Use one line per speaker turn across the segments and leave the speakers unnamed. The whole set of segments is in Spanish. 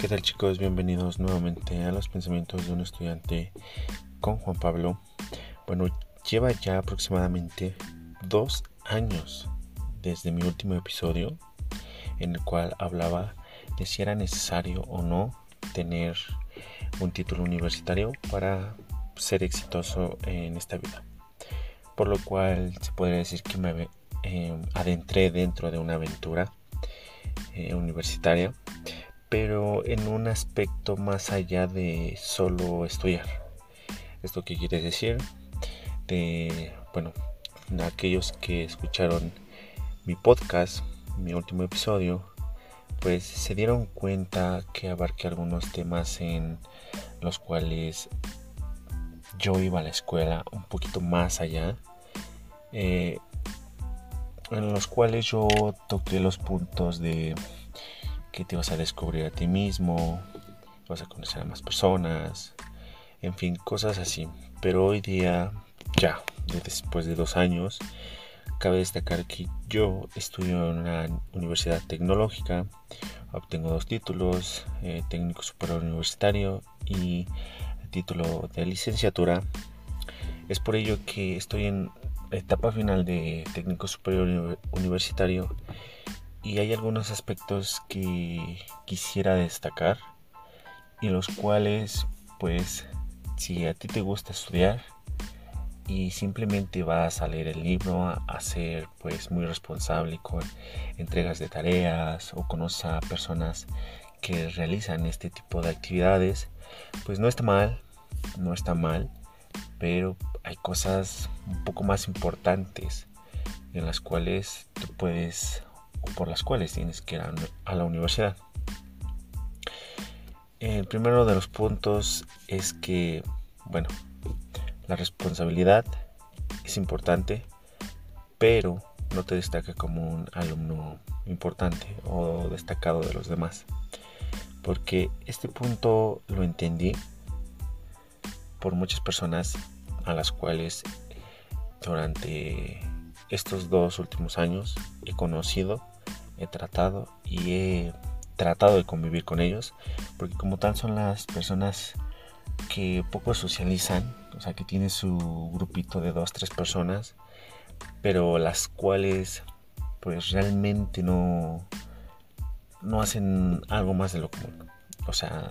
¿Qué tal chicos? Bienvenidos nuevamente a los pensamientos de un estudiante con Juan Pablo. Bueno, lleva ya aproximadamente dos años desde mi último episodio en el cual hablaba de si era necesario o no tener un título universitario para ser exitoso en esta vida. Por lo cual se podría decir que me eh, adentré dentro de una aventura eh, universitaria pero en un aspecto más allá de solo estudiar. ¿Esto qué quiere decir? De, bueno, aquellos que escucharon mi podcast, mi último episodio, pues se dieron cuenta que abarqué algunos temas en los cuales yo iba a la escuela un poquito más allá. Eh, en los cuales yo toqué los puntos de que te vas a descubrir a ti mismo, vas a conocer a más personas, en fin, cosas así. Pero hoy día, ya, después de dos años, cabe destacar que yo estudio en una universidad tecnológica, obtengo dos títulos, eh, técnico superior universitario y título de licenciatura. Es por ello que estoy en etapa final de técnico superior universitario y hay algunos aspectos que quisiera destacar y los cuales pues si a ti te gusta estudiar y simplemente vas a leer el libro a, ser pues muy responsable con entregas de tareas o conoces personas que realizan este tipo de actividades pues no está mal no está mal pero hay cosas un poco más importantes en las cuales tú puedes por las cuales tienes que ir a, la universidad. El primero de los puntos es que, bueno, la responsabilidad es importante, pero no te destaca como un alumno importante o destacado de los demás. Porque este punto lo entendí por muchas personas a las cuales durante estos dos últimos años he conocido he tratado y he tratado de convivir con ellos, porque como tal son las personas que poco socializan, o sea que tiene su grupito de dos, tres personas, pero las cuales pues realmente no, no hacen algo más de lo común. O sea,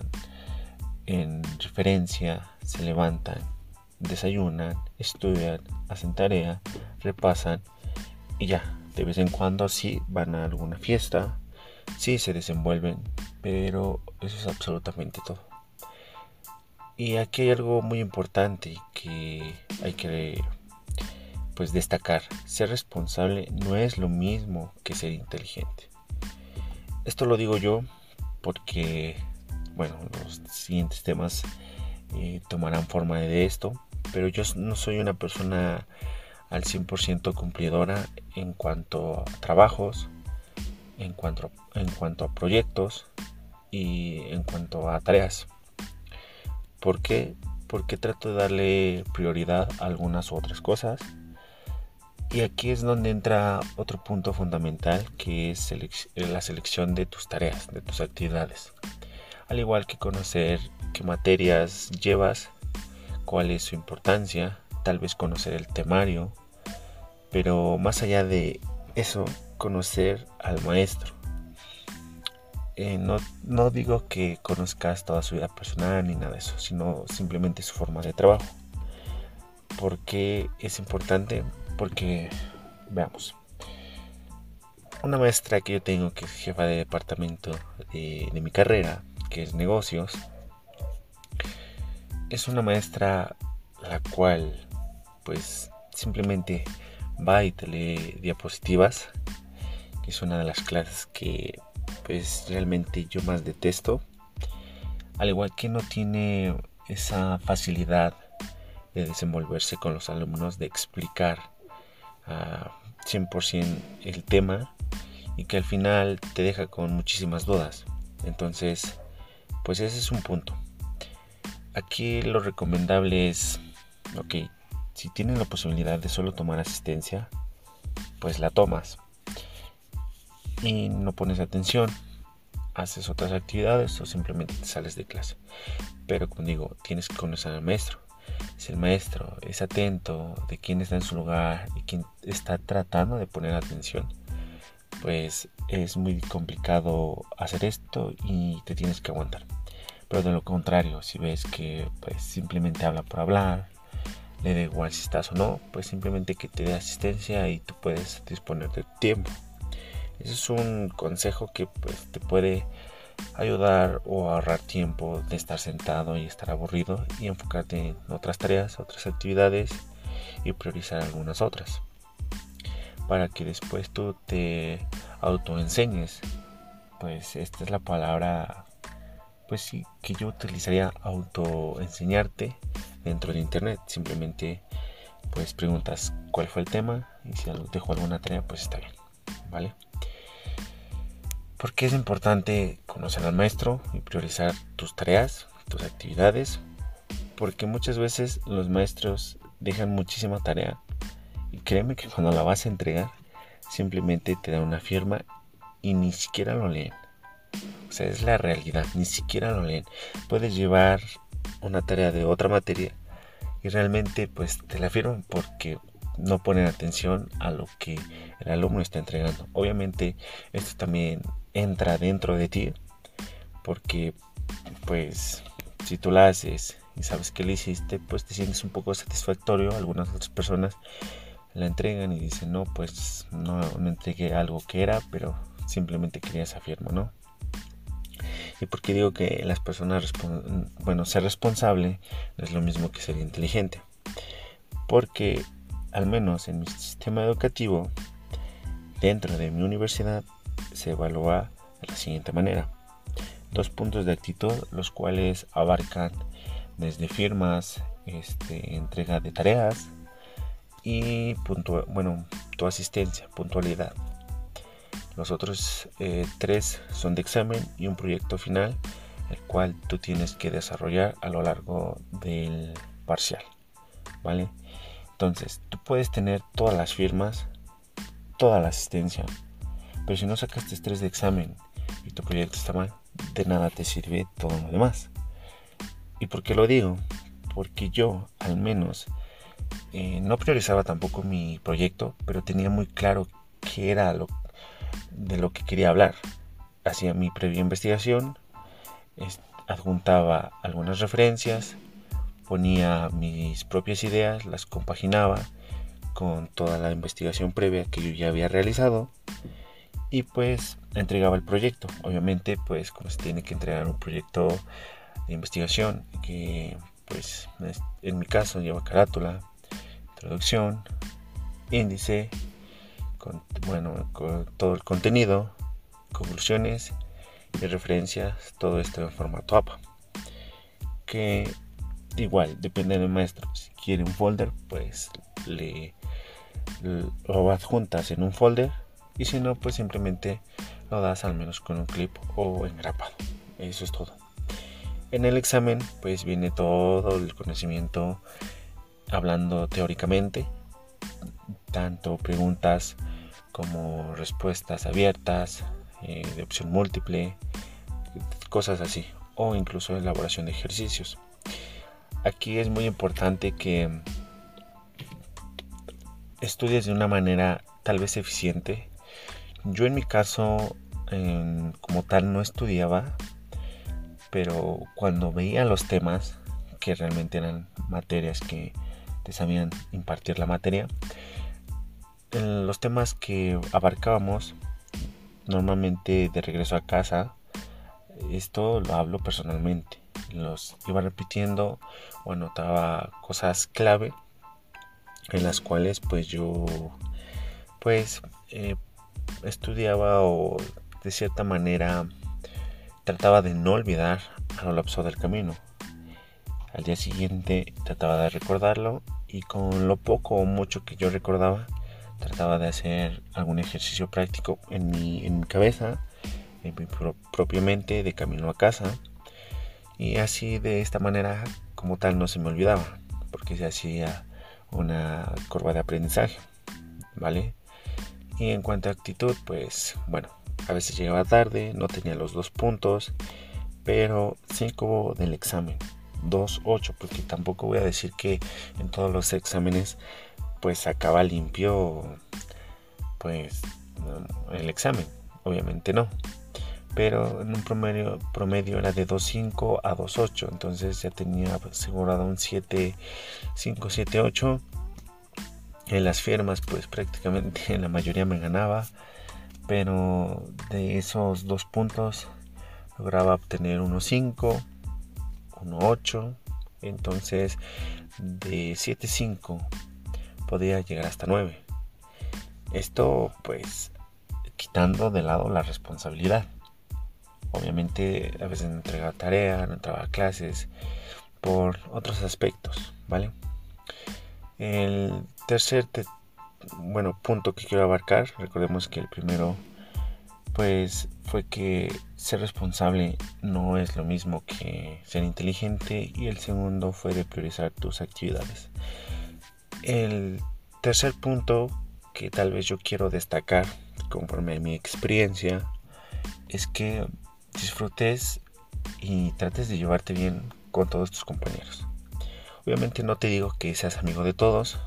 en referencia se levantan, desayunan, estudian, hacen tarea, repasan y ya, de vez en cuando sí van a alguna fiesta, sí se desenvuelven, pero eso es absolutamente todo. Y aquí hay algo muy importante que hay que pues destacar. Ser responsable no es lo mismo que ser inteligente. Esto lo digo yo porque, bueno, los siguientes temas eh, tomarán forma de esto, pero yo no soy una persona al 100% cumplidora en cuanto a trabajos, en cuanto, en cuanto a proyectos y en cuanto a tareas. ¿Por qué? Porque trato de darle prioridad a algunas otras cosas. Y aquí es donde entra otro punto fundamental que es la selección de tus tareas, de tus actividades. Al igual que conocer qué materias llevas, cuál es su importancia, tal vez conocer el temario, pero más allá de eso, conocer al maestro. Eh, no, no, digo que conozcas toda su vida personal ni nada de eso, sino simplemente su forma de trabajo. ¿Por qué es importante? Porque, veamos, una maestra que yo tengo, que es jefa de departamento de, de mi carrera, que es negocios, es una maestra la cual, pues, simplemente va y te lee diapositivas, que es una de las clases que pues realmente yo más detesto. Al igual que no tiene esa facilidad de desenvolverse con los alumnos, de explicar a 100% el tema y que al final te deja con muchísimas dudas. Entonces, pues ese es un punto. Aquí lo recomendable es, ok, si tienes la posibilidad de solo tomar asistencia, pues la tomas y no pones atención. haces otras actividades o simplemente sales de clase. Pero como digo, tienes que conocer al maestro. Si el maestro es atento de quién está en su lugar y quién está tratando de poner atención, pues es muy complicado hacer esto y te tienes que aguantar. Pero de lo contrario, si ves que pues simplemente habla por hablar, le da igual si estás o no, pues simplemente que te dé asistencia y tú puedes disponer de tiempo. Ese es un consejo que pues te puede ayudar o ahorrar tiempo de estar sentado y estar aburrido y enfocarte en otras tareas, otras actividades y priorizar algunas otras. Para que después tú te autoenseñes. Pues esta es la palabra pues sí, que yo utilizaría autoenseñarte dentro de internet. Simplemente pues preguntas cuál fue el tema y si dejo alguna tarea pues está bien, ¿vale? Porque es importante conocer al maestro y priorizar tus tareas, tus actividades, porque muchas veces los maestros dejan muchísima tarea y créeme que cuando la vas a entregar simplemente te dan una firma y ni siquiera lo leen. O sea, es la realidad, ni siquiera lo leen. Puedes llevar una tarea de otra materia y realmente pues te la firman porque no ponen atención a lo que el alumno está entregando. Obviamente esto también entra dentro de ti porque pues si tú la haces y sabes que lo hiciste pues te sientes un poco satisfactorio. Algunas otras personas la entregan y dicen no pues no, no entregué algo que era pero simplemente quería esa firma, ¿no? ¿Y por qué digo que las personas, bueno, ser responsable no es lo mismo que ser inteligente? Porque al menos en mi sistema educativo, dentro de mi universidad, se evalúa de la siguiente manera. Dos puntos de actitud, los cuales abarcan desde firmas, este, entrega de tareas y bueno, tu asistencia, puntualidad. Los otros eh, tres son de examen y un proyecto final, el cual tú tienes que desarrollar a lo largo del parcial. ¿Vale? Entonces, tú puedes tener todas las firmas, toda la asistencia, pero si no sacaste tres de examen y tu proyecto está mal, de nada te sirve todo lo demás. ¿Y por qué lo digo? Porque yo, al menos, eh, no priorizaba tampoco mi proyecto, pero tenía muy claro qué era lo, de lo que quería hablar. Hacía mi previa investigación, adjuntaba algunas referencias, ponía mis propias ideas, las compaginaba con toda la investigación previa que yo ya había realizado y pues entregaba el proyecto. Obviamente pues como se tiene que entregar un proyecto de investigación que pues en mi caso lleva carátula, introducción, índice, con, bueno, con todo el contenido, conclusiones y referencias, todo esto en formato APA. Que igual depende del maestro. Si quiere un folder, pues le lo adjuntas en un folder y si no, pues simplemente lo das al menos con un clip o engrapado. Eso es todo. En el examen, pues viene todo el conocimiento hablando teóricamente, tanto preguntas como respuestas abiertas, eh, de opción múltiple, cosas así, o incluso elaboración de ejercicios. Aquí es muy importante que estudies de una manera tal vez eficiente. Yo en mi caso, como tal, no estudiaba, pero cuando veía los temas, que realmente eran materias que te sabían impartir la materia, en los temas que abarcábamos, normalmente de regreso a casa, esto lo hablo personalmente. Los iba repitiendo o anotaba cosas clave en las cuales pues yo pues eh, estudiaba o de cierta manera trataba de no olvidar a lo lapso del camino. Al día siguiente trataba de recordarlo y con lo poco o mucho que yo recordaba trataba de hacer algún ejercicio práctico en mi, en mi cabeza, en mi propia mente, de camino a casa. Y así de esta manera, como tal, no se me olvidaba, porque se hacía una curva de aprendizaje, ¿vale? Y en cuanto a actitud, pues bueno, a veces llegaba tarde, no tenía los dos puntos, pero 5 del examen, 2, 8, porque tampoco voy a decir que en todos los exámenes pues acaba limpio pues el examen, obviamente no. Pero en un promedio, promedio era de 2.5 a 2.8, entonces ya tenía asegurado un 7, 5, 7, 8. En las firmas pues prácticamente en la mayoría me ganaba, pero de esos dos puntos lograba obtener 1.5, 1.8, entonces de 7.5 podía llegar hasta 9. Esto pues quitando de lado la responsabilidad. Obviamente a veces no entregaba tarea, no entraba clases por otros aspectos, ¿vale? El tercer bueno, punto que quiero abarcar, recordemos que el primero pues fue que ser responsable no es lo mismo que ser inteligente y el segundo fue de priorizar tus actividades. El tercer punto que tal vez yo quiero destacar conforme a mi experiencia es que disfrutes y trates de llevarte bien con todos tus compañeros. Obviamente no te digo que seas amigo de todos,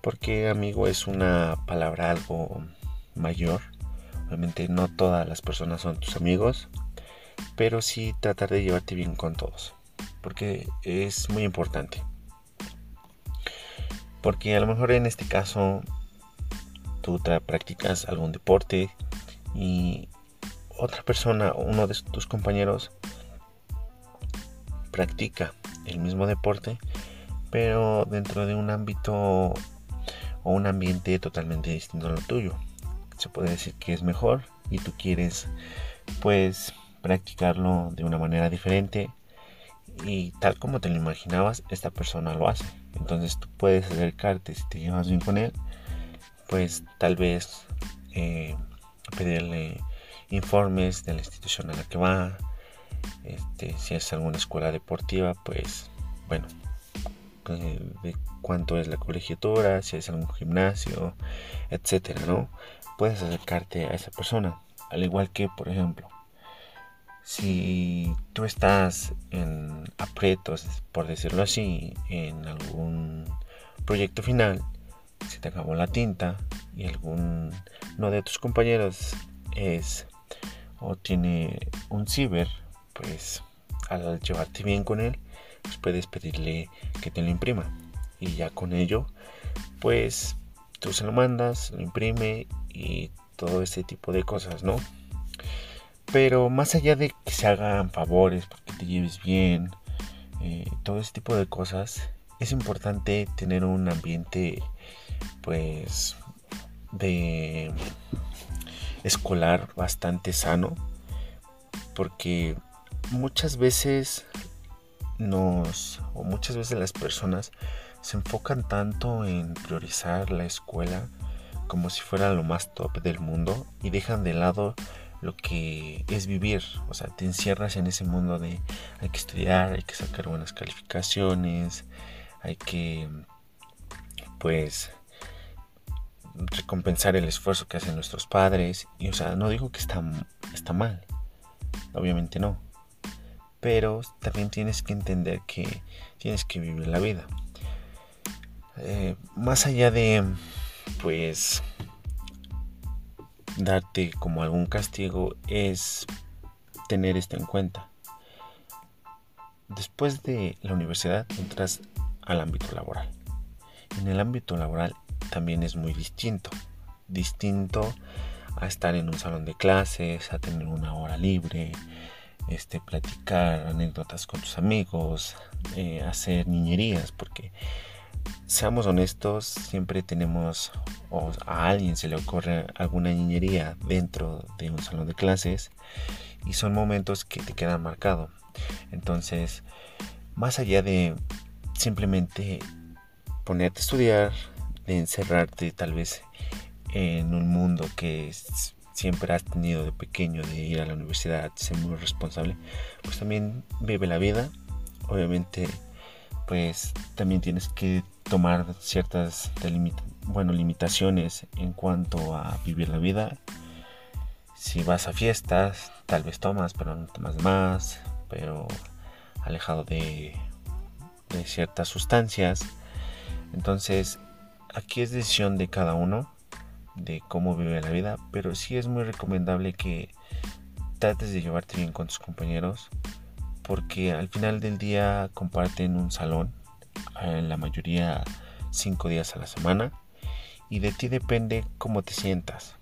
porque amigo es una palabra algo mayor. Obviamente no todas las personas son tus amigos, pero sí tratar de llevarte bien con todos, porque es muy importante. Porque a lo mejor en este caso tú practicas algún deporte y otra persona, uno de tus compañeros, practica el mismo deporte, pero dentro de un ámbito o un ambiente totalmente distinto a lo tuyo. Se puede decir que es mejor y tú quieres pues practicarlo de una manera diferente y tal como te lo imaginabas, esta persona lo hace. Entonces tú puedes acercarte si te llevas bien con él, pues tal vez eh, pedirle informes de la institución a la que va. Este, si es alguna escuela deportiva, pues bueno, eh, de cuánto es la colegiatura, si es algún gimnasio, etcétera, ¿no? Puedes acercarte a esa persona. Al igual que, por ejemplo, si tú estás en aprietos, por decirlo así, en algún proyecto final, se te acabó la tinta y algún no de tus compañeros es o tiene un ciber, pues al llevarte bien con él, pues puedes pedirle que te lo imprima. Y ya con ello, pues tú se lo mandas, lo imprime y todo ese tipo de cosas, ¿no? Pero más allá de que se hagan favores porque te lleves bien, eh, todo ese tipo de cosas, es importante tener un ambiente, pues, de escolar bastante sano porque muchas veces nos o muchas veces las personas se enfocan tanto en priorizar la escuela como si fuera lo más top del mundo y dejan de lado lo que es vivir, o sea, te encierras en ese mundo de hay que estudiar, hay que sacar buenas calificaciones, hay que pues recompensar el esfuerzo que hacen nuestros padres. Y o sea, no digo que está, está mal. Obviamente no. Pero también tienes que entender que tienes que vivir la vida. Eh, más allá de, pues, darte como algún castigo, es tener esto en cuenta. Después de la universidad entras al ámbito laboral. En el ámbito laboral también es muy distinto. Distinto a estar en un salón de clases, a tener una hora libre, este, platicar anécdotas con tus amigos, eh, hacer niñerías, porque seamos honestos, siempre tenemos o a alguien se le ocurre alguna niñería dentro de un salón de clases y son momentos que te quedan marcados. Entonces, más allá de simplemente ponerte a estudiar, de encerrarte tal vez en un mundo que siempre has tenido de pequeño, de ir a la universidad, ser muy responsable, pues también vive la vida. Obviamente, pues también tienes que tomar ciertas bueno, limitaciones en cuanto a vivir la vida. Si vas a fiestas, tal vez tomas, pero no tomas más, pero alejado de, de ciertas sustancias. Entonces, aquí es decisión de cada uno de cómo vive la vida, pero sí es muy recomendable que trates de llevarte bien con tus compañeros, porque al final del día comparten un salón, en la mayoría cinco días a la semana, y de ti depende cómo te sientas.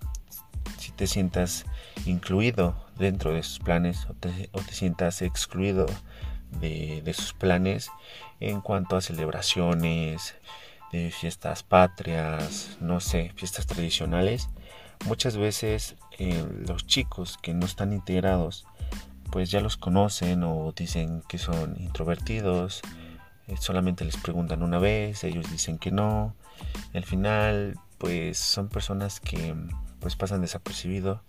Si te sientas incluido dentro de sus planes o te, sientas excluido de, sus planes en cuanto a celebraciones, de fiestas patrias, no sé, fiestas tradicionales, muchas veces eh, los chicos que no están integrados, pues ya los conocen o dicen que son introvertidos, eh, solamente les preguntan una vez, ellos dicen que no, al final pues son personas que pues pasan desapercibido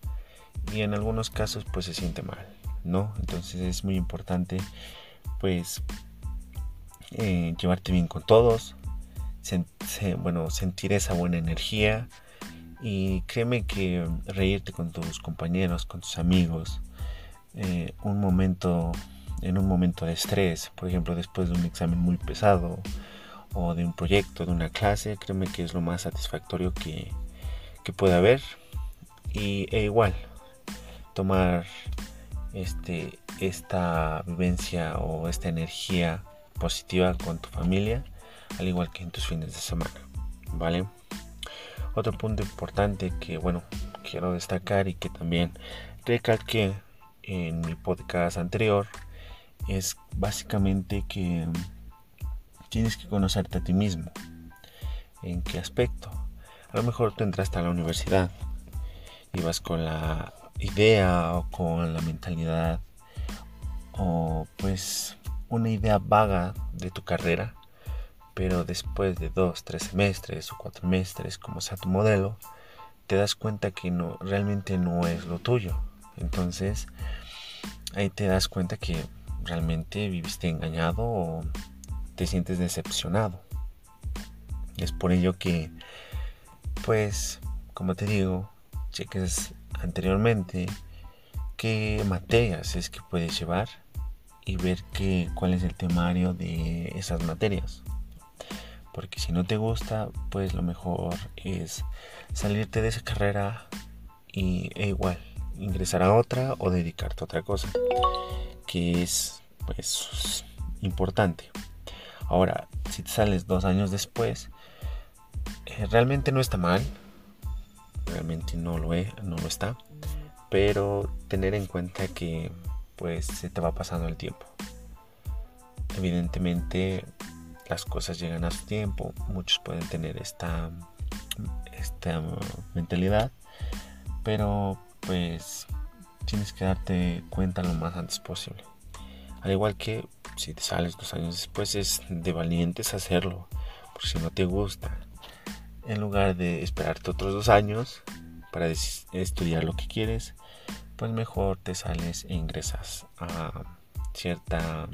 y en algunos casos pues se siente mal, ¿no? Entonces es muy importante pues eh, llevarte bien con todos, bueno, sentir esa buena energía y créeme que reírte con tus compañeros, con tus amigos, eh, un momento, en un momento de estrés, por ejemplo, después de un examen muy pesado o de un proyecto, de una clase, créeme que es lo más satisfactorio que, que puede haber. Y e igual, tomar este, esta vivencia o esta energía positiva con tu familia, al igual que en tus fines de semana, ¿vale? Otro punto importante que, bueno, quiero destacar y que también recalqué en mi podcast anterior es básicamente que tienes que conocerte a ti mismo. ¿En qué aspecto? A lo mejor tú entraste a la universidad y vas con la idea o con la mentalidad o pues una idea vaga de tu carrera pero después de dos, tres semestres o cuatro semestres, como sea tu modelo, te das cuenta que no, realmente no es lo tuyo. Entonces, ahí te das cuenta que realmente viviste engañado o te sientes decepcionado. Es por ello que, pues, como te digo, cheques anteriormente qué materias es que puedes llevar y ver qué cuál es el temario de esas materias porque si no te gusta, pues lo mejor es salirte de esa carrera y e igual ingresar a otra o dedicarte a otra cosa, que es pues importante. Ahora, si te sales dos años después, eh, realmente no está mal, realmente no lo, es, no lo está, pero tener en cuenta que pues se te va pasando el tiempo. Evidentemente las cosas llegan a su tiempo. Muchos pueden tener esta, esta mentalidad, pero pues tienes que darte cuenta lo más antes posible. Al igual que si te sales dos años después es de valientes hacerlo, por si no te gusta. En lugar de esperarte otros dos años para estudiar lo que quieres, pues mejor te sales e ingresas a cierta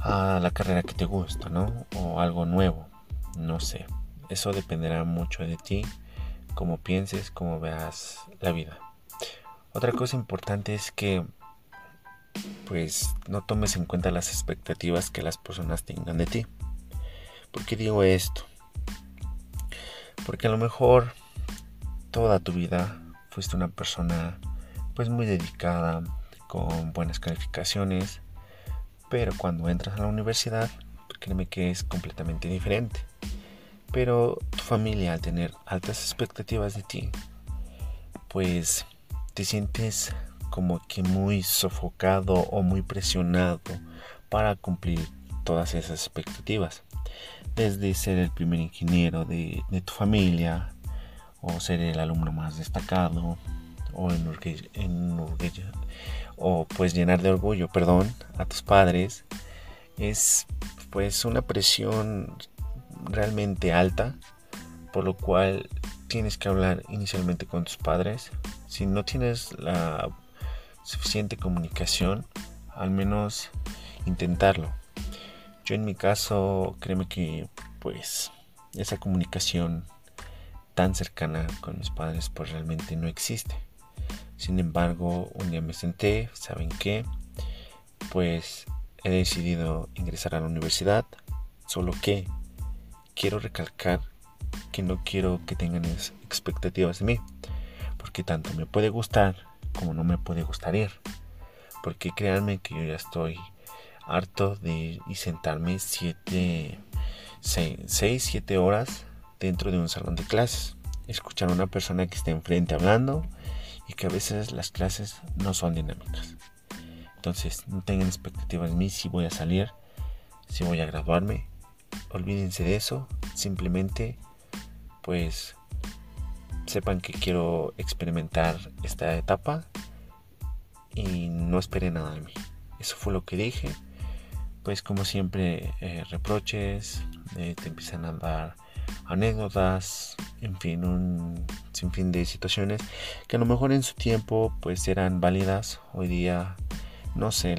a la carrera que te gusta, ¿no? O algo nuevo, no sé. Eso dependerá mucho de ti, cómo pienses, cómo veas la vida. Otra cosa importante es que pues no tomes en cuenta las expectativas que las personas tengan de ti. ¿Por qué digo esto? Porque a lo mejor toda tu vida fuiste una persona pues muy dedicada, con buenas calificaciones, pero cuando entras a la universidad, créeme que es completamente diferente. Pero tu familia al tener altas expectativas de ti, pues te sientes como que muy sofocado o muy presionado para cumplir todas esas expectativas. Desde ser el primer ingeniero de, tu familia, o ser el alumno más destacado, o en, en, o pues llenar de orgullo, perdón, a tus padres, es pues una presión realmente alta, por lo cual tienes que hablar inicialmente con tus padres. Si no tienes la suficiente comunicación, al menos intentarlo. Yo en mi caso, créeme que pues esa comunicación tan cercana con mis padres pues realmente no existe. Sin embargo, un día me senté, ¿saben qué? Pues he decidido ingresar a la universidad, solo que quiero recalcar que no quiero que tengan expectativas de mí, porque tanto me puede gustar como no me puede gustar ir, porque créanme que yo ya estoy harto de y sentarme 7, 6, 7 horas dentro de un salón de clases, escuchar a una persona que está enfrente hablando y que a veces las clases no son dinámicas. Entonces, no tengan expectativas de mí si voy a salir, si voy a graduarme. Olvídense de eso. Simplemente, pues, sepan que quiero experimentar esta etapa y no esperen nada de mí. Eso fue lo que dije. Pues, como siempre, eh, reproches, eh, te empiezan a dar anécdotas, en fin, un sinfín de situaciones que a lo mejor en su tiempo pues eran válidas. Hoy día, no sé,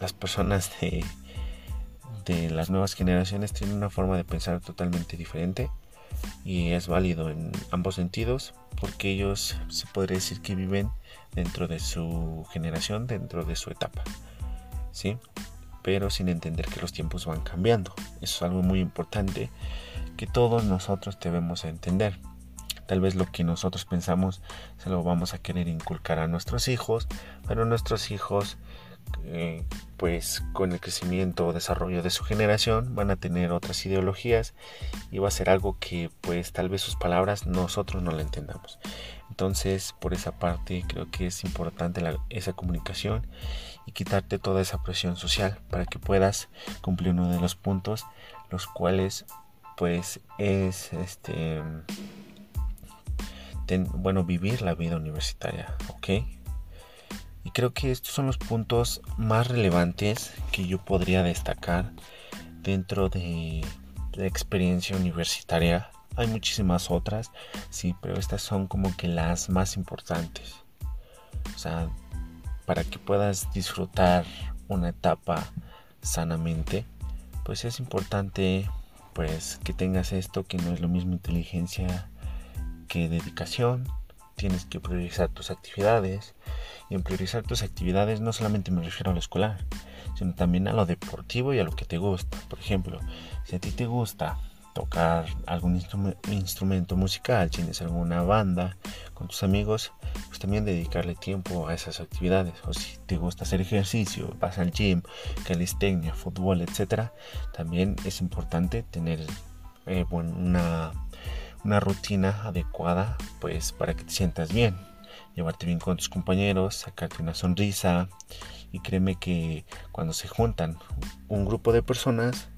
las personas de, de las nuevas generaciones tienen una forma de pensar totalmente diferente y es válido en ambos sentidos porque ellos se podría decir que viven dentro de su generación, dentro de su etapa. ¿Sí? Pero sin entender que los tiempos van cambiando. Eso es algo muy importante que todos nosotros debemos entender. Tal vez lo que nosotros pensamos se lo vamos a querer inculcar a nuestros hijos, pero nuestros hijos, eh, pues con el crecimiento o desarrollo de su generación, van a tener otras ideologías y va a ser algo que, pues tal vez sus palabras nosotros no la entendamos. Entonces, por esa parte, creo que es importante esa comunicación y quitarte toda esa presión social para que puedas cumplir uno de los puntos, los cuales pues es este bueno vivir la vida universitaria ok y creo que estos son los puntos más relevantes que yo podría destacar dentro de la experiencia universitaria hay muchísimas otras sí pero estas son como que las más importantes o sea para que puedas disfrutar una etapa sanamente pues es importante pues que tengas esto que no es lo mismo inteligencia que dedicación. Tienes que priorizar tus actividades. Y en priorizar tus actividades no solamente me refiero a lo escolar, sino también a lo deportivo y a lo que te gusta. Por ejemplo, si a ti te gusta tocar algún instrumento musical, tienes alguna banda con tus amigos, pues también dedicarle tiempo a esas actividades. O si te gusta hacer ejercicio, vas al gym, calistenia, fútbol, etcétera, también es importante tener eh, una, una rutina adecuada pues para que te sientas bien llevarte bien con tus compañeros, sacarte una sonrisa y créeme que cuando se juntan un grupo de personas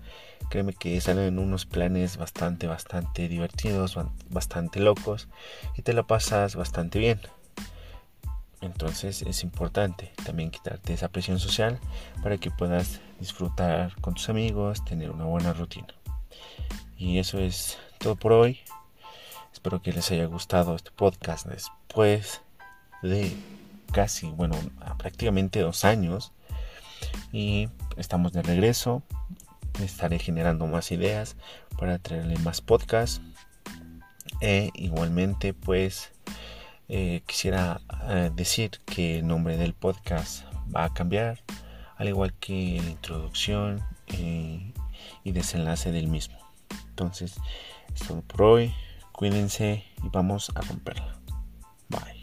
Créeme que salen unos planes bastante, bastante divertidos, bastante locos y te la pasas bastante bien. Entonces es importante también quitarte esa presión social para que puedas disfrutar con tus amigos, tener una buena rutina. Y eso es todo por hoy. Espero que les haya gustado este podcast después de casi, bueno, prácticamente dos años. Y estamos de regreso estaré generando más ideas para traerle más podcasts. E igualmente, pues eh, quisiera eh, decir que el nombre del podcast va a cambiar, al igual que la introducción eh, y desenlace del mismo. Entonces, es todo por hoy. Cuídense y vamos a romperla. Bye.